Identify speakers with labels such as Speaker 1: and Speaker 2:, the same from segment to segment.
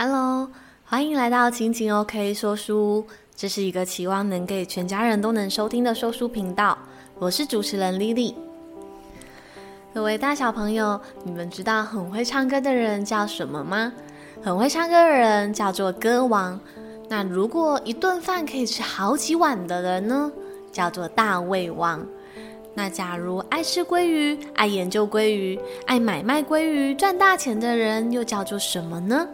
Speaker 1: Hello，欢迎来到亲情 OK 说书。这是一个期望能给全家人都能收听的说书频道。我是主持人 Lily。各位大小朋友，你们知道很会唱歌的人叫什么吗？很会唱歌的人叫做歌王。那如果一顿饭可以吃好几碗的人呢？叫做大胃王。那假如爱吃鲑鱼、爱研究鲑鱼、爱买卖鲑鱼赚大钱的人，又叫做什么呢？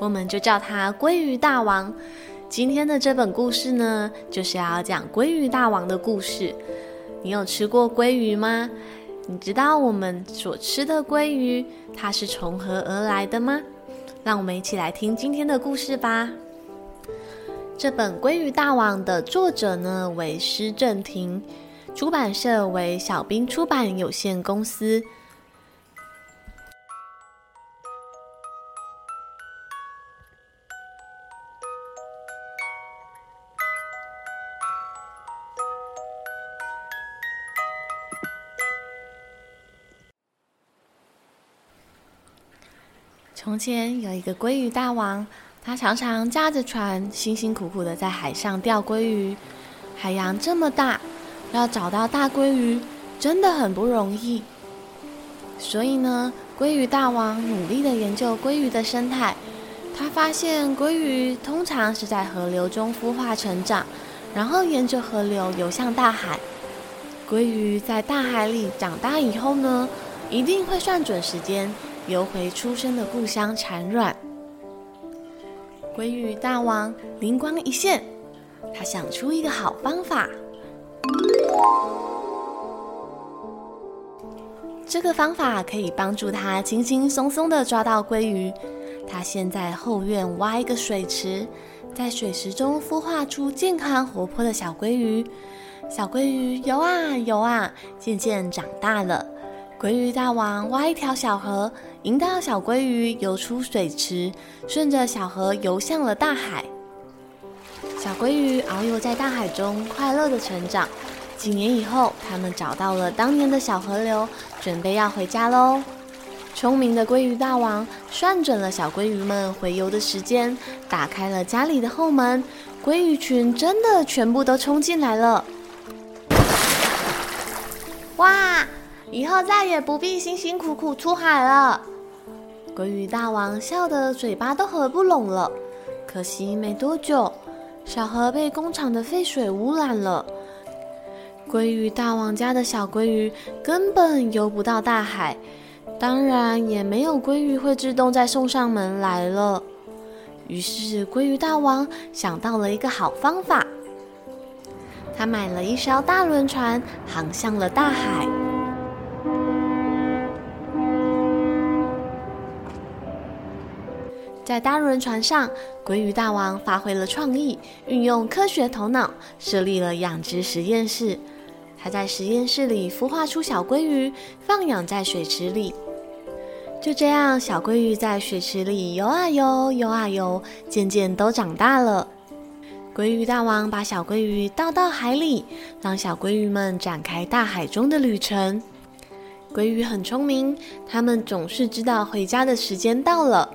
Speaker 1: 我们就叫他鲑鱼大王。今天的这本故事呢，就是要讲鲑鱼大王的故事。你有吃过鲑鱼吗？你知道我们所吃的鲑鱼，它是从何而来的吗？让我们一起来听今天的故事吧。这本《鲑鱼大王》的作者呢，为施正廷，出版社为小兵出版有限公司。从前有一个鲑鱼大王，他常常驾着船，辛辛苦苦的在海上钓鲑鱼。海洋这么大，要找到大鲑鱼真的很不容易。所以呢，鲑鱼大王努力的研究鲑鱼的生态。他发现鲑鱼通常是在河流中孵化成长，然后沿着河流游向大海。鲑鱼在大海里长大以后呢，一定会算准时间。游回出生的故乡产卵。鲑鱼大王灵光一现，他想出一个好方法。这个方法可以帮助他轻轻松松地抓到鲑鱼。他先在后院挖一个水池，在水池中孵化出健康活泼的小鲑鱼。小鲑鱼游啊游啊，渐渐长大了。鲑鱼大王挖一条小河，引导小鲑鱼游出水池，顺着小河游向了大海。小鲑鱼遨游在大海中，快乐的成长。几年以后，他们找到了当年的小河流，准备要回家喽。聪明的鲑鱼大王算准了小鲑鱼们回游的时间，打开了家里的后门，鲑鱼群真的全部都冲进来了。哇！以后再也不必辛辛苦苦出海了。鲑鱼大王笑得嘴巴都合不拢了。可惜没多久，小河被工厂的废水污染了。鲑鱼大王家的小鲑鱼根本游不到大海，当然也没有鲑鱼会自动再送上门来了。于是鲑鱼大王想到了一个好方法，他买了一艘大轮船，航向了大海。在大轮船上，鲑鱼大王发挥了创意，运用科学头脑，设立了养殖实验室。他在实验室里孵化出小鲑鱼，放养在水池里。就这样，小鲑鱼在水池里游啊游，游啊游，渐渐都长大了。鲑鱼大王把小鲑鱼倒到海里，让小鲑鱼们展开大海中的旅程。鲑鱼很聪明，它们总是知道回家的时间到了。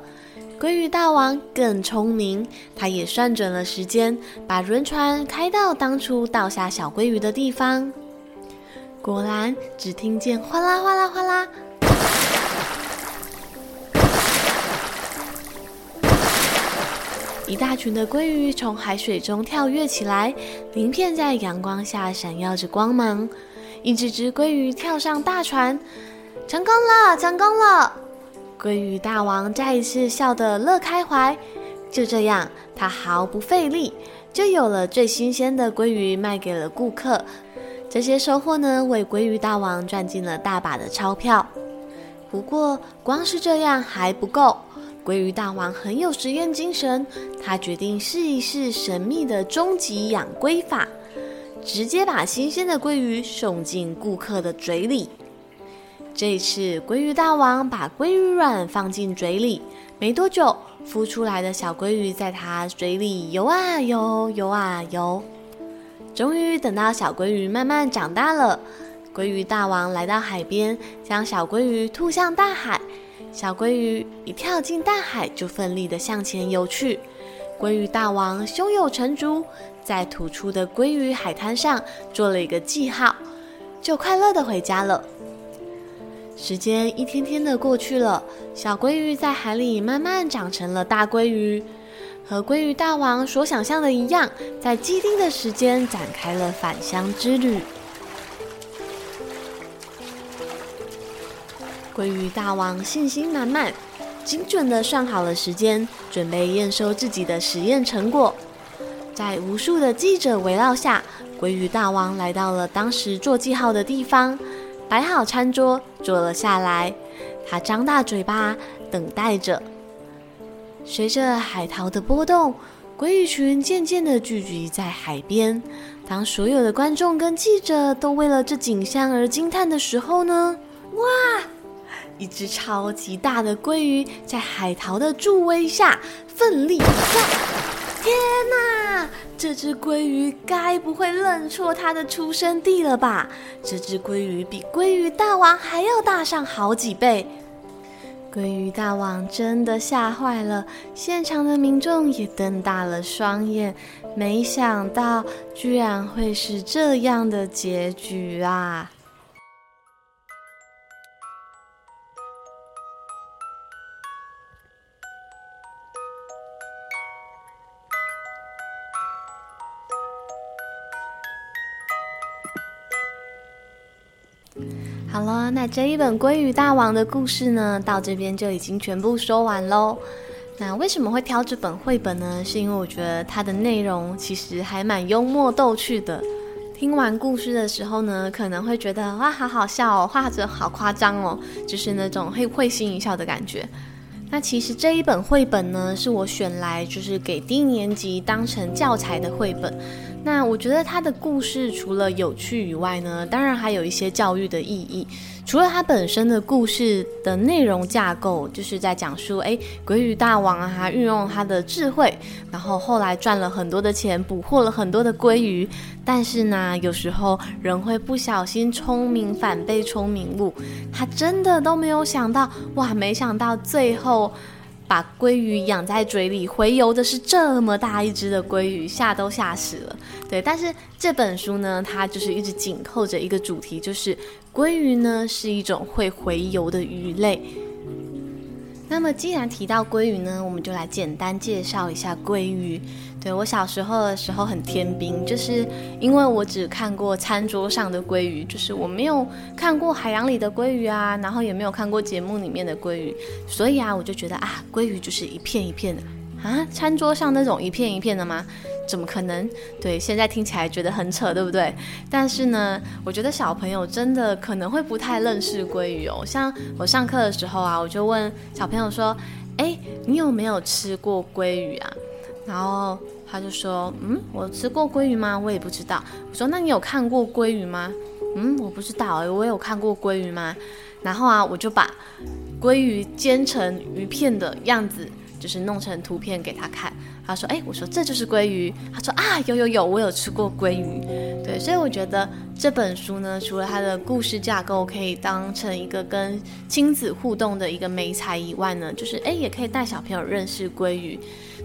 Speaker 1: 鲑鱼大王更聪明，他也算准了时间，把轮船开到当初倒下小鲑鱼的地方。果然，只听见哗啦哗啦哗啦，一大群的鲑鱼从海水中跳跃起来，鳞片在阳光下闪耀着光芒。一只只鲑鱼跳上大船，成功了，成功了！鲑鱼大王再一次笑得乐开怀，就这样，他毫不费力，就有了最新鲜的鲑鱼卖给了顾客。这些收获呢，为鲑鱼大王赚进了大把的钞票。不过，光是这样还不够，鲑鱼大王很有实验精神，他决定试一试神秘的终极养鲑法，直接把新鲜的鲑鱼送进顾客的嘴里。这次，鲑鱼大王把鲑鱼卵放进嘴里，没多久，孵出来的小鲑鱼在它嘴里游啊游，游啊游。终于等到小鲑鱼慢慢长大了，鲑鱼大王来到海边，将小鲑鱼吐向大海。小鲑鱼一跳进大海就奋力地向前游去。鲑鱼大王胸有成竹，在吐出的鲑鱼海滩上做了一个记号，就快乐地回家了。时间一天天的过去了，小鲑鱼在海里慢慢长成了大鲑鱼，和鲑鱼大王所想象的一样，在既定的时间展开了返乡之旅。鲑鱼大王信心满满，精准的算好了时间，准备验收自己的实验成果。在无数的记者围绕下，鲑鱼大王来到了当时做记号的地方。摆好餐桌，坐了下来。他张大嘴巴，等待着。随着海涛的波动，鲑鱼群渐渐地聚集在海边。当所有的观众跟记者都为了这景象而惊叹的时候呢？哇！一只超级大的鲑鱼在海涛的助威下奋力一跳。天哪！这只鲑鱼该不会认错它的出生地了吧？这只鲑鱼比鲑鱼大王还要大上好几倍。鲑鱼大王真的吓坏了，现场的民众也瞪大了双眼，没想到居然会是这样的结局啊！那这一本《鲑鱼大王》的故事呢，到这边就已经全部说完喽。那为什么会挑这本绘本呢？是因为我觉得它的内容其实还蛮幽默逗趣的。听完故事的时候呢，可能会觉得哇，好好笑哦，画着好夸张哦，就是那种会会心一笑的感觉。那其实这一本绘本呢，是我选来就是给低年级当成教材的绘本。那我觉得它的故事除了有趣以外呢，当然还有一些教育的意义。除了它本身的故事的内容架构，就是在讲述，哎，鲑鱼大王啊，他运用他的智慧，然后后来赚了很多的钱，捕获了很多的鲑鱼。但是呢，有时候人会不小心聪明反被聪明误，他真的都没有想到，哇，没想到最后。把鲑鱼养在嘴里，回游的是这么大一只的鲑鱼，吓都吓死了。对，但是这本书呢，它就是一直紧扣着一个主题，就是鲑鱼呢是一种会回游的鱼类。那么既然提到鲑鱼呢，我们就来简单介绍一下鲑鱼。对，我小时候的时候很天兵，就是因为我只看过餐桌上的鲑鱼，就是我没有看过海洋里的鲑鱼啊，然后也没有看过节目里面的鲑鱼，所以啊，我就觉得啊，鲑鱼就是一片一片的啊，餐桌上那种一片一片的吗？怎么可能？对，现在听起来觉得很扯，对不对？但是呢，我觉得小朋友真的可能会不太认识鲑鱼哦。像我上课的时候啊，我就问小朋友说：“哎，你有没有吃过鲑鱼啊？”然后。他就说：“嗯，我吃过鲑鱼吗？我也不知道。”我说：“那你有看过鲑鱼吗？”嗯，我不知道哎，我有看过鲑鱼吗？然后啊，我就把鲑鱼煎成鱼片的样子，就是弄成图片给他看。他说：“哎，我说这就是鲑鱼。”他说：“啊，有有有，我有吃过鲑鱼。”对，所以我觉得这本书呢，除了它的故事架构可以当成一个跟亲子互动的一个媒材以外呢，就是哎，也可以带小朋友认识鲑鱼。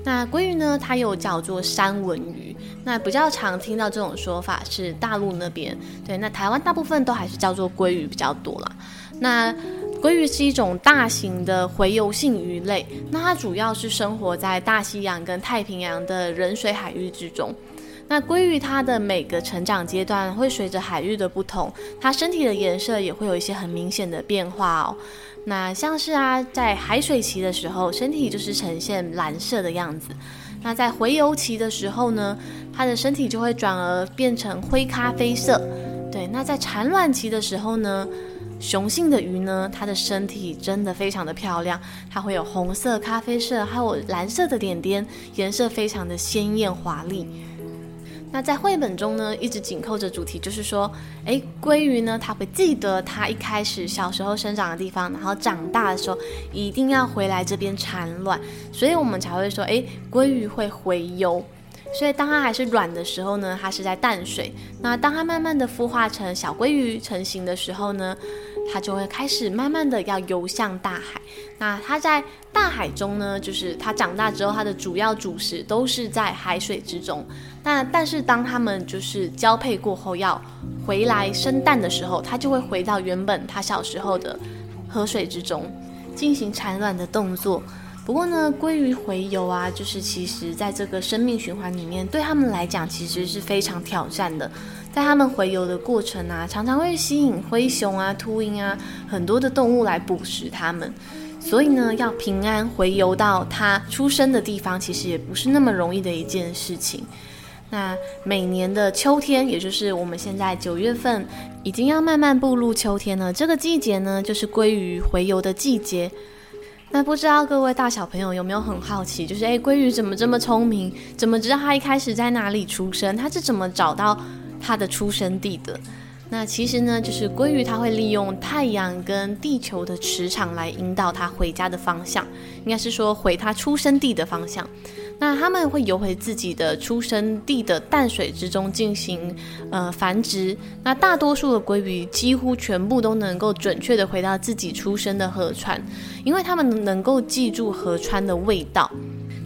Speaker 1: 那鲑鱼呢，它又叫做三文鱼。那比较常听到这种说法是大陆那边，对，那台湾大部分都还是叫做鲑鱼比较多啦。那鲑鱼是一种大型的洄游性鱼类，那它主要是生活在大西洋跟太平洋的冷水海域之中。那鲑鱼它的每个成长阶段会随着海域的不同，它身体的颜色也会有一些很明显的变化哦。那像是啊，在海水期的时候，身体就是呈现蓝色的样子。那在洄游期的时候呢，它的身体就会转而变成灰咖啡色。对，那在产卵期的时候呢，雄性的鱼呢，它的身体真的非常的漂亮，它会有红色、咖啡色，还有蓝色的点点，颜色非常的鲜艳华丽。那在绘本中呢，一直紧扣着主题，就是说，诶，鲑鱼呢，它会记得它一开始小时候生长的地方，然后长大的时候一定要回来这边产卵，所以我们才会说，诶，鲑鱼会洄游。所以当它还是软的时候呢，它是在淡水。那当它慢慢的孵化成小鲑鱼成型的时候呢，它就会开始慢慢的要游向大海。那它在大海中呢，就是它长大之后，它的主要主食都是在海水之中。那但是当它们就是交配过后要回来生蛋的时候，它就会回到原本它小时候的河水之中进行产卵的动作。不过呢，鲑鱼洄游啊，就是其实在这个生命循环里面，对他们来讲其实是非常挑战的。在他们洄游的过程啊，常常会吸引灰熊啊、秃鹰啊很多的动物来捕食它们。所以呢，要平安回游到它出生的地方，其实也不是那么容易的一件事情。那每年的秋天，也就是我们现在九月份，已经要慢慢步入秋天了。这个季节呢，就是鲑鱼回游的季节。那不知道各位大小朋友有没有很好奇，就是诶，鲑鱼怎么这么聪明？怎么知道它一开始在哪里出生？它是怎么找到它的出生地的？那其实呢，就是鲑鱼它会利用太阳跟地球的磁场来引导它回家的方向，应该是说回它出生地的方向。那他们会游回自己的出生地的淡水之中进行呃繁殖。那大多数的鲑鱼几乎全部都能够准确的回到自己出生的河川，因为他们能够记住河川的味道。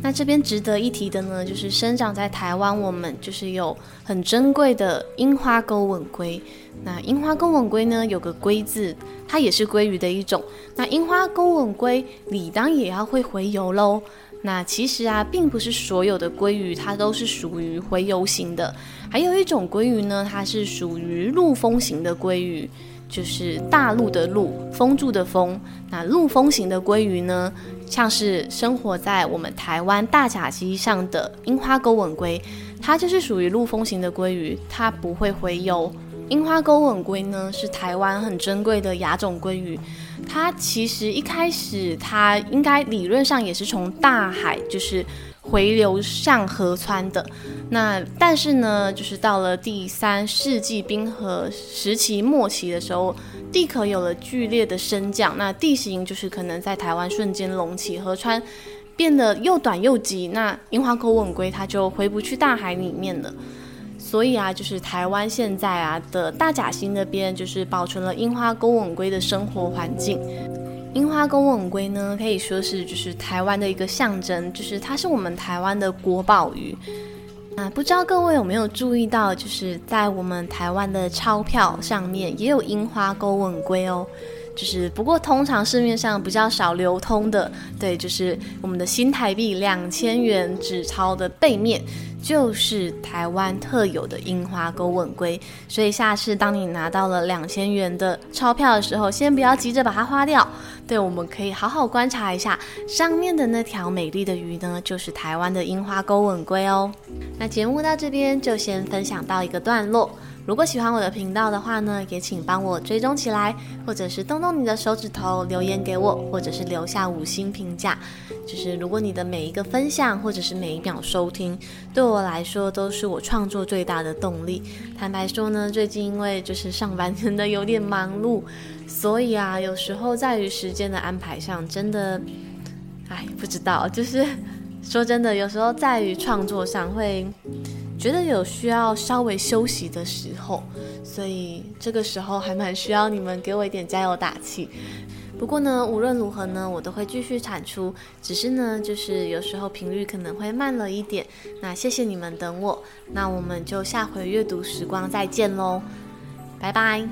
Speaker 1: 那这边值得一提的呢，就是生长在台湾，我们就是有很珍贵的樱花钩吻龟。那樱花钩吻龟呢，有个龟字，它也是鲑鱼的一种。那樱花钩吻龟理当也要会洄游喽。那其实啊，并不是所有的鲑鱼它都是属于洄游型的，还有一种鲑鱼呢，它是属于陆风型的鲑鱼，就是大陆的陆，风住的风。那陆风型的鲑鱼呢，像是生活在我们台湾大甲溪上的樱花钩吻鲑，它就是属于陆风型的鲑鱼，它不会洄游。樱花钩吻鲑呢，是台湾很珍贵的亚种鲑鱼。它其实一开始，它应该理论上也是从大海就是回流向河川的。那但是呢，就是到了第三世纪冰河时期末期的时候，地壳有了剧烈的升降，那地形就是可能在台湾瞬间隆起，河川变得又短又急，那樱花钩吻鲑它就回不去大海里面了。所以啊，就是台湾现在啊的大甲溪那边，就是保存了樱花钩吻鲑的生活环境。樱花钩吻鲑呢，可以说是就是台湾的一个象征，就是它是我们台湾的国宝鱼。啊，不知道各位有没有注意到，就是在我们台湾的钞票上面也有樱花勾吻龟哦。就是不过通常市面上比较少流通的，对，就是我们的新台币两千元纸钞的背面。就是台湾特有的樱花钩吻龟，所以下次当你拿到了两千元的钞票的时候，先不要急着把它花掉。对，我们可以好好观察一下上面的那条美丽的鱼呢，就是台湾的樱花钩吻龟哦。那节目到这边就先分享到一个段落。如果喜欢我的频道的话呢，也请帮我追踪起来，或者是动动你的手指头留言给我，或者是留下五星评价。就是如果你的每一个分享，或者是每一秒收听，对我来说都是我创作最大的动力。坦白说呢，最近因为就是上班真的有点忙碌，所以啊，有时候在于时间的安排上，真的，哎，不知道，就是说真的，有时候在于创作上会。觉得有需要稍微休息的时候，所以这个时候还蛮需要你们给我一点加油打气。不过呢，无论如何呢，我都会继续产出，只是呢，就是有时候频率可能会慢了一点。那谢谢你们等我，那我们就下回阅读时光再见喽，拜拜。